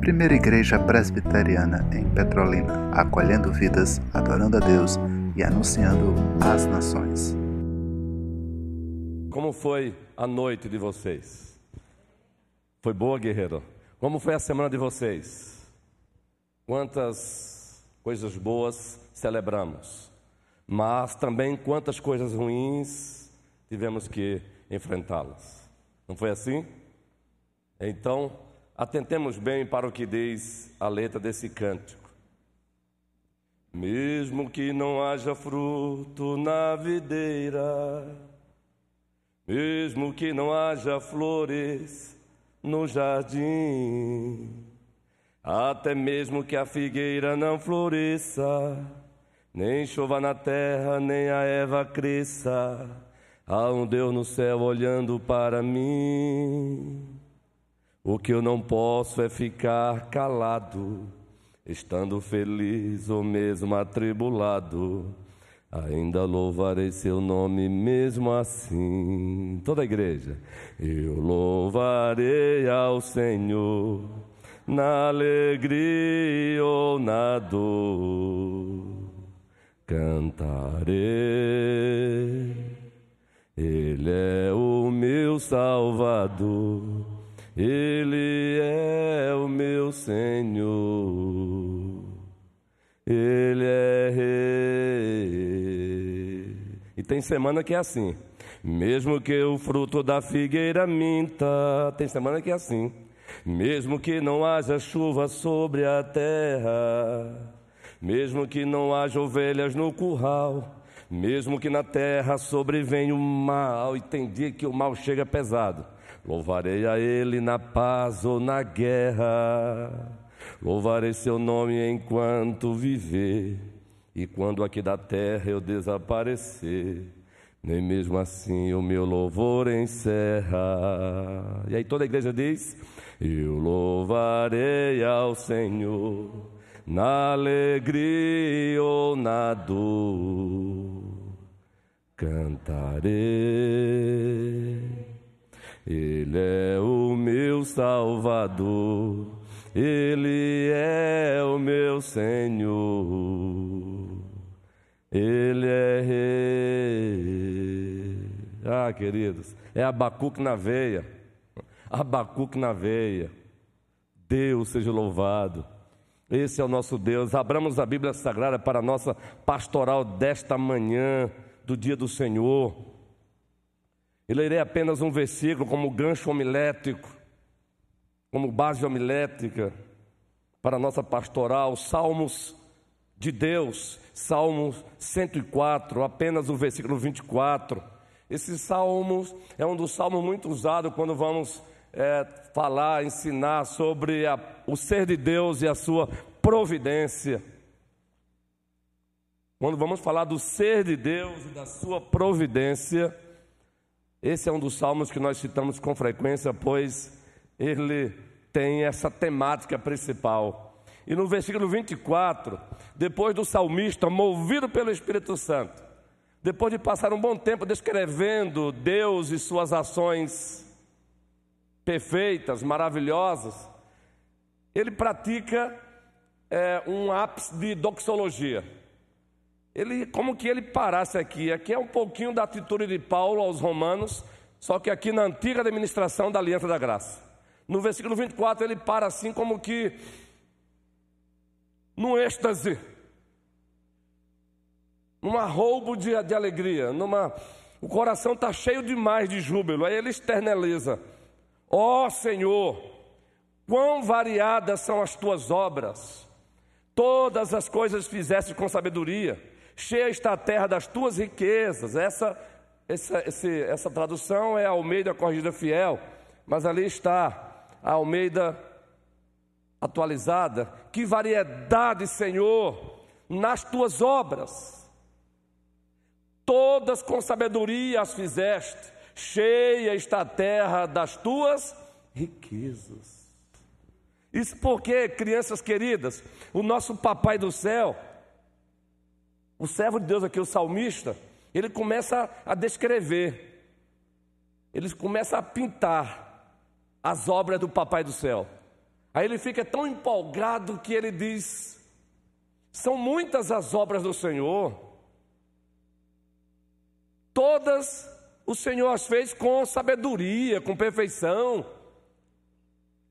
Primeira Igreja Presbiteriana em Petrolina, acolhendo vidas, adorando a Deus e anunciando às nações. Como foi a noite de vocês? Foi boa, guerreiro? Como foi a semana de vocês? Quantas coisas boas celebramos, mas também quantas coisas ruins tivemos que enfrentá-las. Não foi assim? Então, atentemos bem para o que diz a letra desse cântico. Mesmo que não haja fruto na videira, mesmo que não haja flores no jardim, até mesmo que a figueira não floresça, nem chova na terra, nem a erva cresça, há um Deus no céu olhando para mim. O que eu não posso é ficar calado, estando feliz ou mesmo atribulado. Ainda louvarei seu nome mesmo assim. Toda a igreja. Eu louvarei ao Senhor na alegria ou na dor. Cantarei. Ele é o meu Salvador. Ele é o meu Senhor, Ele é Rei. E tem semana que é assim, mesmo que o fruto da figueira minta, tem semana que é assim, mesmo que não haja chuva sobre a terra, mesmo que não haja ovelhas no curral, mesmo que na terra sobrevenha o mal, e tem dia que o mal chega pesado Louvarei a Ele na paz ou na guerra. Louvarei seu nome enquanto viver. E quando aqui da terra eu desaparecer, nem mesmo assim o meu louvor encerra. E aí toda a igreja diz: Eu louvarei ao Senhor na alegria ou na dor. Cantarei ele é o meu Salvador, Ele é o meu Senhor, Ele é Rei. Ah, queridos, é Abacuque na veia, Abacuque na veia. Deus seja louvado. Esse é o nosso Deus. Abramos a Bíblia Sagrada para a nossa pastoral desta manhã, do dia do Senhor. E lerei apenas um versículo como gancho homilético, como base homilética para a nossa pastoral, Salmos de Deus, Salmos 104, apenas o versículo 24. Esse salmo é um dos salmos muito usados quando vamos é, falar, ensinar sobre a, o ser de Deus e a sua providência. Quando vamos falar do ser de Deus e da sua providência, esse é um dos salmos que nós citamos com frequência, pois ele tem essa temática principal. E no versículo 24, depois do salmista, movido pelo Espírito Santo, depois de passar um bom tempo descrevendo Deus e suas ações perfeitas, maravilhosas, ele pratica é, um ápice de doxologia ele, como que ele parasse aqui. Aqui é um pouquinho da atitude de Paulo aos romanos, só que aqui na antiga administração da aliança da graça. No versículo 24 ele para assim como que num êxtase, num arroubo de, de alegria, numa, o coração está cheio demais de júbilo. Aí ele externaliza: Ó oh, Senhor, quão variadas são as tuas obras, todas as coisas fizeste com sabedoria cheia está a terra das tuas riquezas. Essa, essa, esse, essa tradução é Almeida Corrigida Fiel, mas ali está a Almeida atualizada. Que variedade, Senhor, nas tuas obras. Todas com sabedoria as fizeste, cheia está a terra das tuas riquezas. Isso porque, crianças queridas, o nosso Papai do céu, o servo de Deus aqui, o salmista, ele começa a descrever, ele começa a pintar as obras do Papai do Céu. Aí ele fica tão empolgado que ele diz: são muitas as obras do Senhor, todas o Senhor as fez com sabedoria, com perfeição.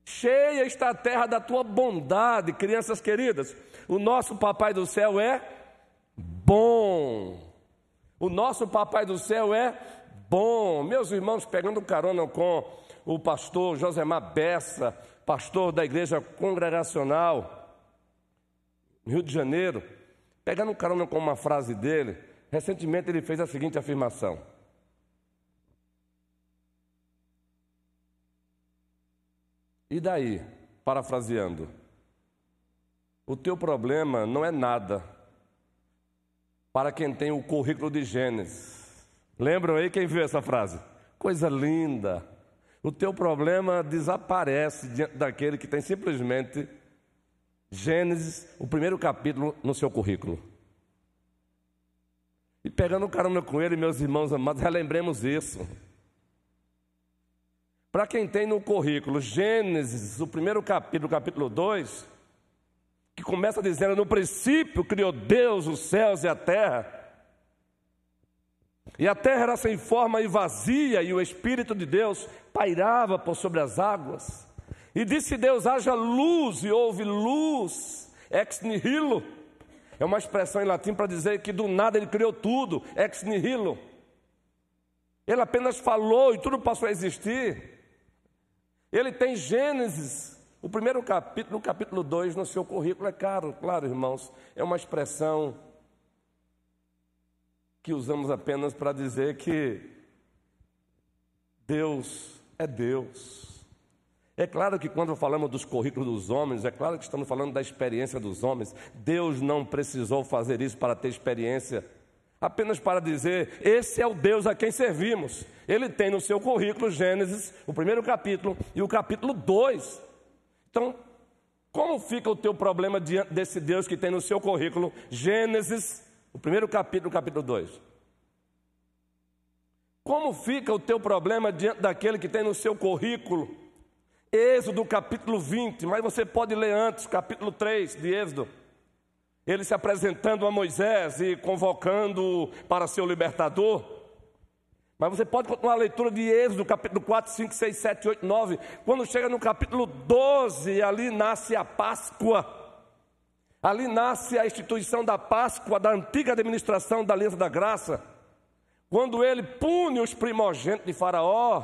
Cheia está a terra da tua bondade, crianças queridas. O nosso Papai do Céu é bom. O nosso Papai do Céu é bom. Meus irmãos, pegando carona com o pastor Josemar Bessa, pastor da igreja congregacional, Rio de Janeiro, pegando carona com uma frase dele, recentemente ele fez a seguinte afirmação: E daí, parafraseando, o teu problema não é nada para quem tem o currículo de Gênesis. Lembram aí quem viu essa frase? Coisa linda. O teu problema desaparece diante daquele que tem simplesmente Gênesis, o primeiro capítulo, no seu currículo. E pegando carona com ele, meus irmãos amados, relembremos isso. Para quem tem no currículo Gênesis, o primeiro capítulo, capítulo 2, que começa dizendo: No princípio criou Deus os céus e a terra. E a terra era sem forma e vazia, e o Espírito de Deus pairava por sobre as águas. E disse Deus: haja luz, e houve luz, ex nihilo. É uma expressão em latim para dizer que do nada ele criou tudo, ex nihilo. Ele apenas falou e tudo passou a existir. Ele tem Gênesis, o primeiro capítulo, no capítulo 2, no seu currículo. É claro, claro, irmãos, é uma expressão que usamos apenas para dizer que Deus é Deus. É claro que quando falamos dos currículos dos homens, é claro que estamos falando da experiência dos homens. Deus não precisou fazer isso para ter experiência, apenas para dizer: esse é o Deus a quem servimos. Ele tem no seu currículo Gênesis, o primeiro capítulo e o capítulo 2. Então, como fica o teu problema diante desse Deus que tem no seu currículo Gênesis, o primeiro capítulo, capítulo 2. Como fica o teu problema diante daquele que tem no seu currículo? Êxodo capítulo 20, mas você pode ler antes, capítulo 3 de Êxodo. Ele se apresentando a Moisés e convocando para ser o libertador. Mas você pode continuar a leitura de Êxodo, capítulo 4, 5, 6, 7, 8, 9. Quando chega no capítulo 12, ali nasce a Páscoa. Ali nasce a instituição da Páscoa, da antiga administração da Aliança da Graça, quando ele pune os primogênitos de Faraó,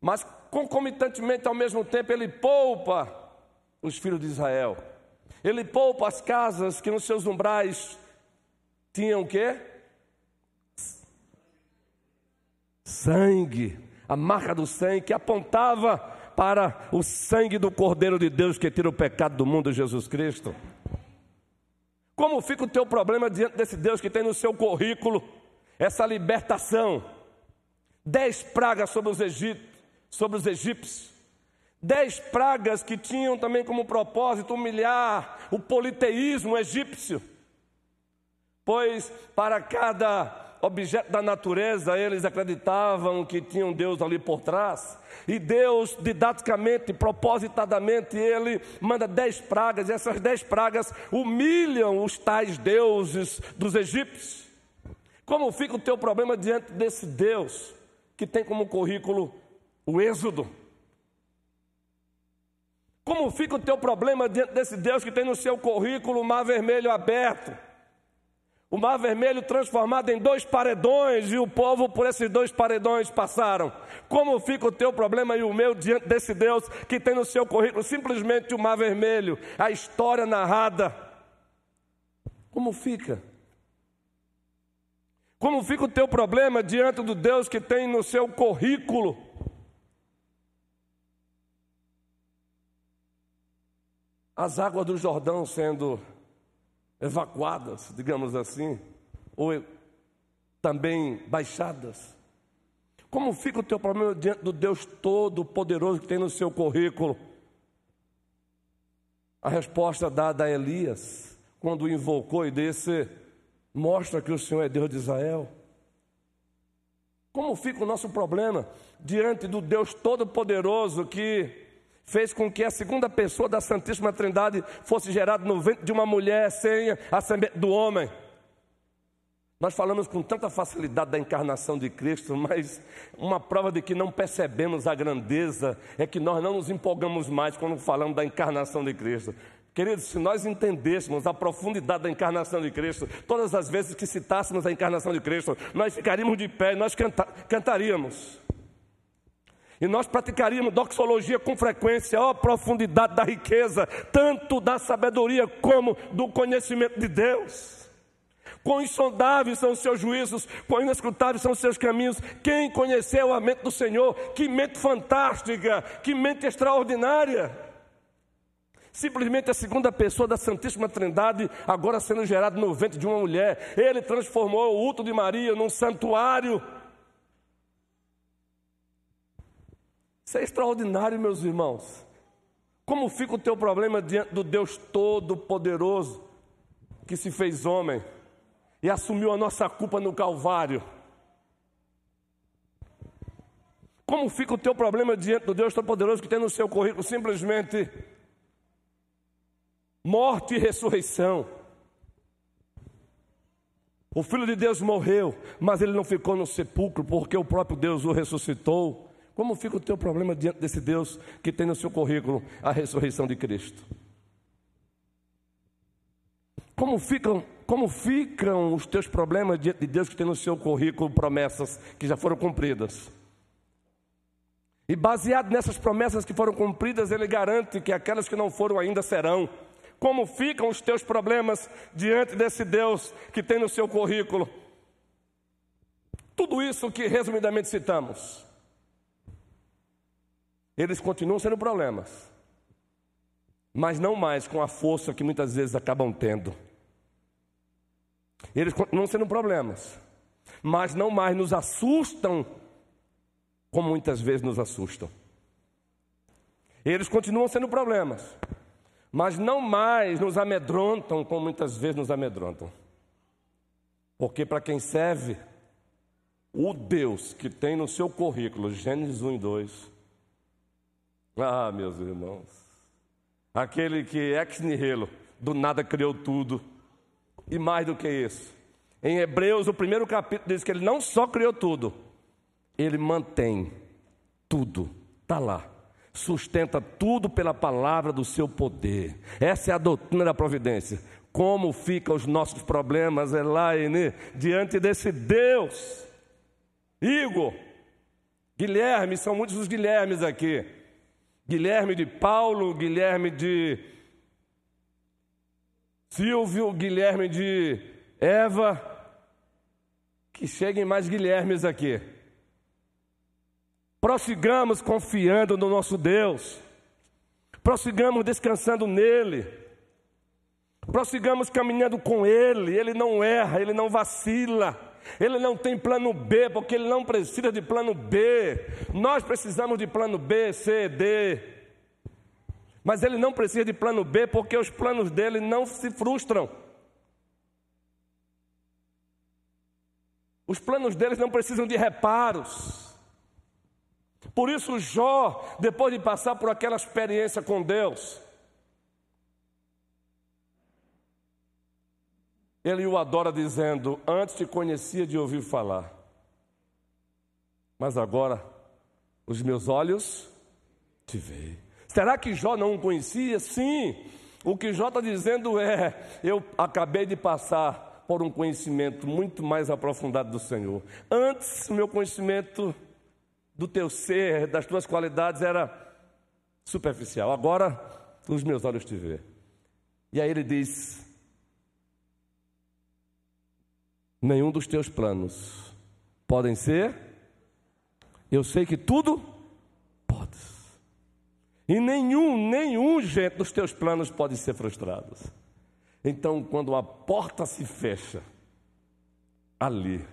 mas concomitantemente, ao mesmo tempo, ele poupa os filhos de Israel. Ele poupa as casas que nos seus umbrais tinham o quê? Sangue, a marca do sangue que apontava para o sangue do Cordeiro de Deus que tira o pecado do mundo, Jesus Cristo? Como fica o teu problema diante desse Deus que tem no seu currículo essa libertação? Dez pragas sobre os egípcios, sobre os egípcios. Dez pragas que tinham também como propósito humilhar o politeísmo egípcio. Pois para cada objeto da natureza, eles acreditavam que tinha um Deus ali por trás. E Deus, didaticamente, propositadamente, ele manda dez pragas, e essas dez pragas humilham os tais deuses dos egípcios. Como fica o teu problema diante desse Deus que tem como currículo o Êxodo? Como fica o teu problema diante desse Deus que tem no seu currículo o mar vermelho aberto? O mar vermelho transformado em dois paredões e o povo por esses dois paredões passaram. Como fica o teu problema e o meu diante desse Deus que tem no seu currículo simplesmente o mar vermelho, a história narrada? Como fica? Como fica o teu problema diante do Deus que tem no seu currículo? As águas do Jordão sendo evacuadas, digamos assim, ou também baixadas. Como fica o teu problema diante do Deus Todo-Poderoso que tem no seu currículo? A resposta dada a Elias, quando o invocou e disse: Mostra que o Senhor é Deus de Israel. Como fica o nosso problema diante do Deus Todo-Poderoso que fez com que a segunda pessoa da Santíssima Trindade fosse gerada no ventre de uma mulher sem a do homem? Nós falamos com tanta facilidade da encarnação de Cristo, mas uma prova de que não percebemos a grandeza é que nós não nos empolgamos mais quando falamos da encarnação de Cristo. Queridos, se nós entendêssemos a profundidade da encarnação de Cristo, todas as vezes que citássemos a encarnação de Cristo, nós ficaríamos de pé, nós canta cantaríamos. E nós praticaríamos doxologia com frequência, ó profundidade da riqueza, tanto da sabedoria como do conhecimento de Deus. Quão insondáveis são os seus juízos, quão inescrutáveis são os seus caminhos. Quem conheceu a mente do Senhor? Que mente fantástica, que mente extraordinária. Simplesmente a segunda pessoa da Santíssima Trindade, agora sendo gerado no ventre de uma mulher, ele transformou o útero de Maria num santuário. Isso é extraordinário, meus irmãos. Como fica o teu problema diante do Deus Todo-Poderoso, que se fez homem? e assumiu a nossa culpa no Calvário. Como fica o teu problema diante do Deus Todo-Poderoso que tem no seu currículo simplesmente morte e ressurreição? O Filho de Deus morreu, mas ele não ficou no sepulcro porque o próprio Deus o ressuscitou. Como fica o teu problema diante desse Deus que tem no seu currículo a ressurreição de Cristo? Como ficam como ficam os teus problemas diante de Deus que tem no seu currículo promessas que já foram cumpridas? E baseado nessas promessas que foram cumpridas, ele garante que aquelas que não foram ainda serão. Como ficam os teus problemas diante desse Deus que tem no seu currículo? Tudo isso que resumidamente citamos, eles continuam sendo problemas, mas não mais com a força que muitas vezes acabam tendo. Eles continuam sendo problemas, mas não mais nos assustam como muitas vezes nos assustam. Eles continuam sendo problemas, mas não mais nos amedrontam como muitas vezes nos amedrontam. Porque para quem serve, o Deus que tem no seu currículo, Gênesis 1 e 2, ah, meus irmãos, aquele que ex nihilo, do nada criou tudo, e mais do que isso, em Hebreus, o primeiro capítulo diz que ele não só criou tudo, ele mantém tudo, está lá. Sustenta tudo pela palavra do seu poder. Essa é a doutrina da providência. Como ficam os nossos problemas, Elaine, diante desse Deus? Igor, Guilherme, são muitos os Guilhermes aqui. Guilherme de Paulo, Guilherme de Silvio, Guilherme de Eva, que cheguem mais Guilhermes aqui. Prossigamos confiando no nosso Deus, prossigamos descansando nele, prossigamos caminhando com Ele, Ele não erra, Ele não vacila. Ele não tem plano B, porque ele não precisa de plano B. Nós precisamos de plano B, C, D. Mas ele não precisa de plano B porque os planos dele não se frustram. Os planos deles não precisam de reparos. Por isso, Jó, depois de passar por aquela experiência com Deus, ele o adora dizendo: Antes te conhecia de ouvir falar, mas agora os meus olhos te veem. Será que Jó não o conhecia? Sim. O que Jó está dizendo é: eu acabei de passar por um conhecimento muito mais aprofundado do Senhor. Antes, o meu conhecimento do teu ser, das tuas qualidades era superficial. Agora, os meus olhos te vê. E aí ele diz: Nenhum dos teus planos podem ser. Eu sei que tudo e nenhum, nenhum jeito dos teus planos pode ser frustrado. Então, quando a porta se fecha, ali,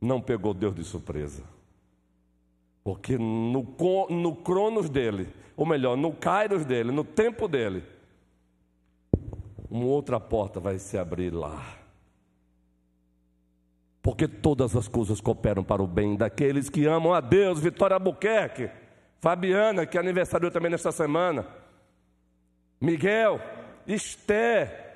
não pegou Deus de surpresa. Porque no, no cronos dele, ou melhor, no kairos dele, no tempo dele, uma outra porta vai se abrir lá. Porque todas as coisas cooperam para o bem daqueles que amam a Deus. Vitória Albuquerque, Fabiana, que aniversariou também nesta semana, Miguel, Esté.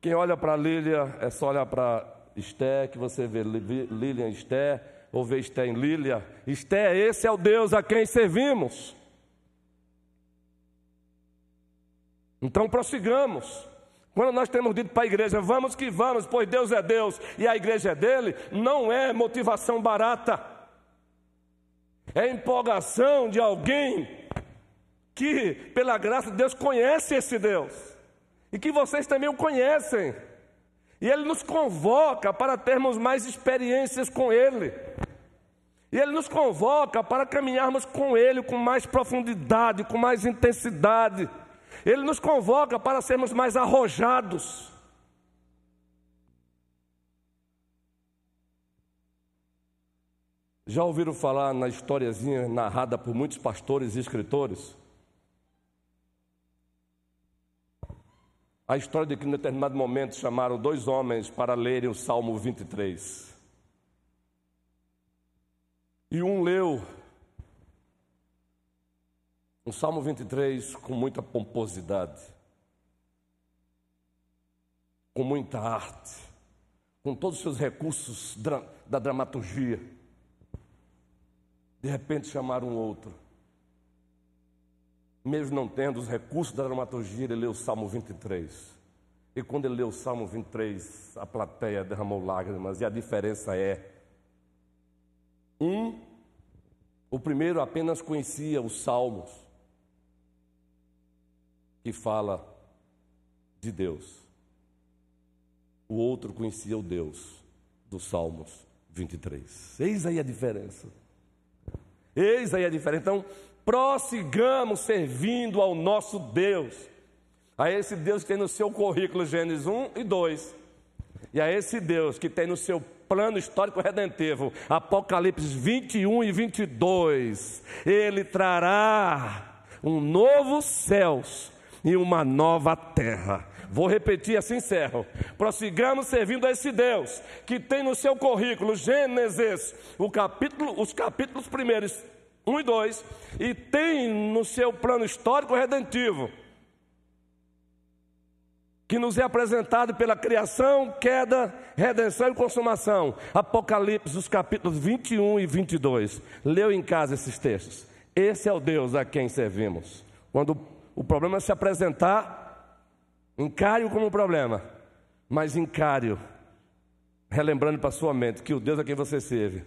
Quem olha para Lília é só olhar para Esté, que você vê Lilian Esté, ou vê Esté em Lília. Esté, esse é o Deus a quem servimos. Então prossigamos. Quando nós temos dito para a igreja, vamos que vamos, pois Deus é Deus e a igreja é dele, não é motivação barata, é empolgação de alguém que, pela graça de Deus, conhece esse Deus e que vocês também o conhecem, e ele nos convoca para termos mais experiências com ele. E Ele nos convoca para caminharmos com Ele com mais profundidade, com mais intensidade. Ele nos convoca para sermos mais arrojados. Já ouviram falar na historiazinha narrada por muitos pastores e escritores? A história de que em determinado momento chamaram dois homens para lerem o Salmo 23. E um leu o Salmo 23 com muita pomposidade, com muita arte, com todos os seus recursos da dramaturgia. De repente chamaram um outro. Mesmo não tendo os recursos da dramaturgia, ele leu o Salmo 23. E quando ele leu o Salmo 23, a plateia derramou lágrimas, e a diferença é: um, o primeiro apenas conhecia os salmos, que fala de Deus. O outro conhecia o Deus dos Salmos 23. Eis aí a diferença. Eis aí a diferença. Então, prossigamos servindo ao nosso Deus, a esse Deus que tem no seu currículo Gênesis 1 e 2, e a esse Deus que tem no seu plano histórico redentivo, Apocalipse 21 e 22, ele trará um novo céus e uma nova terra. Vou repetir assim encerro. Prossigamos servindo a esse Deus que tem no seu currículo Gênesis, o capítulo, os capítulos primeiros 1 e 2, e tem no seu plano histórico redentivo que nos é apresentado pela criação, queda, redenção e consumação. Apocalipse, os capítulos 21 e 22. Leu em casa esses textos. Esse é o Deus a quem servimos. Quando o problema é se apresentar, encare-o como um problema, mas encare-o, relembrando para sua mente que o Deus a quem você serve,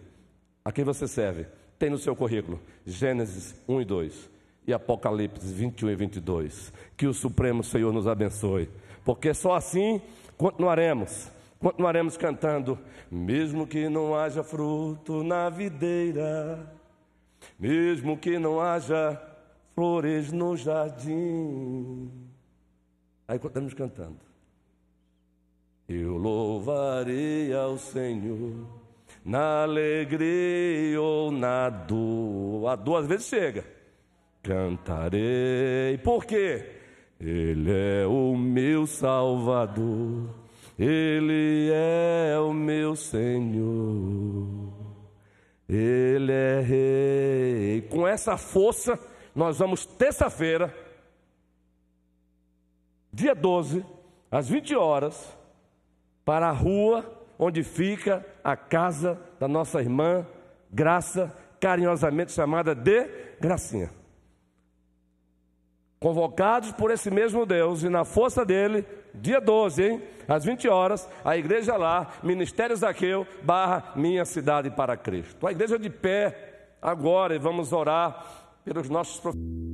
a quem você serve, tem no seu currículo Gênesis 1 e 2 e Apocalipse 21 e 22. Que o Supremo Senhor nos abençoe, porque só assim continuaremos. Continuaremos cantando, mesmo que não haja fruto na videira, mesmo que não haja flores no jardim. Aí estamos cantando. Eu louvarei ao Senhor na alegria ou na dor. A às vezes chega. Cantarei. Por quê? Ele é o meu Salvador. Ele é o meu Senhor. Ele é rei. Com essa força nós vamos terça-feira, dia 12, às 20 horas, para a rua onde fica a casa da nossa irmã Graça, carinhosamente chamada de Gracinha. Convocados por esse mesmo Deus e na força dele, dia 12, hein? às 20 horas, a igreja lá, Ministério Zaqueu, barra Minha Cidade para Cristo. A igreja de pé agora e vamos orar pelos nossos professores.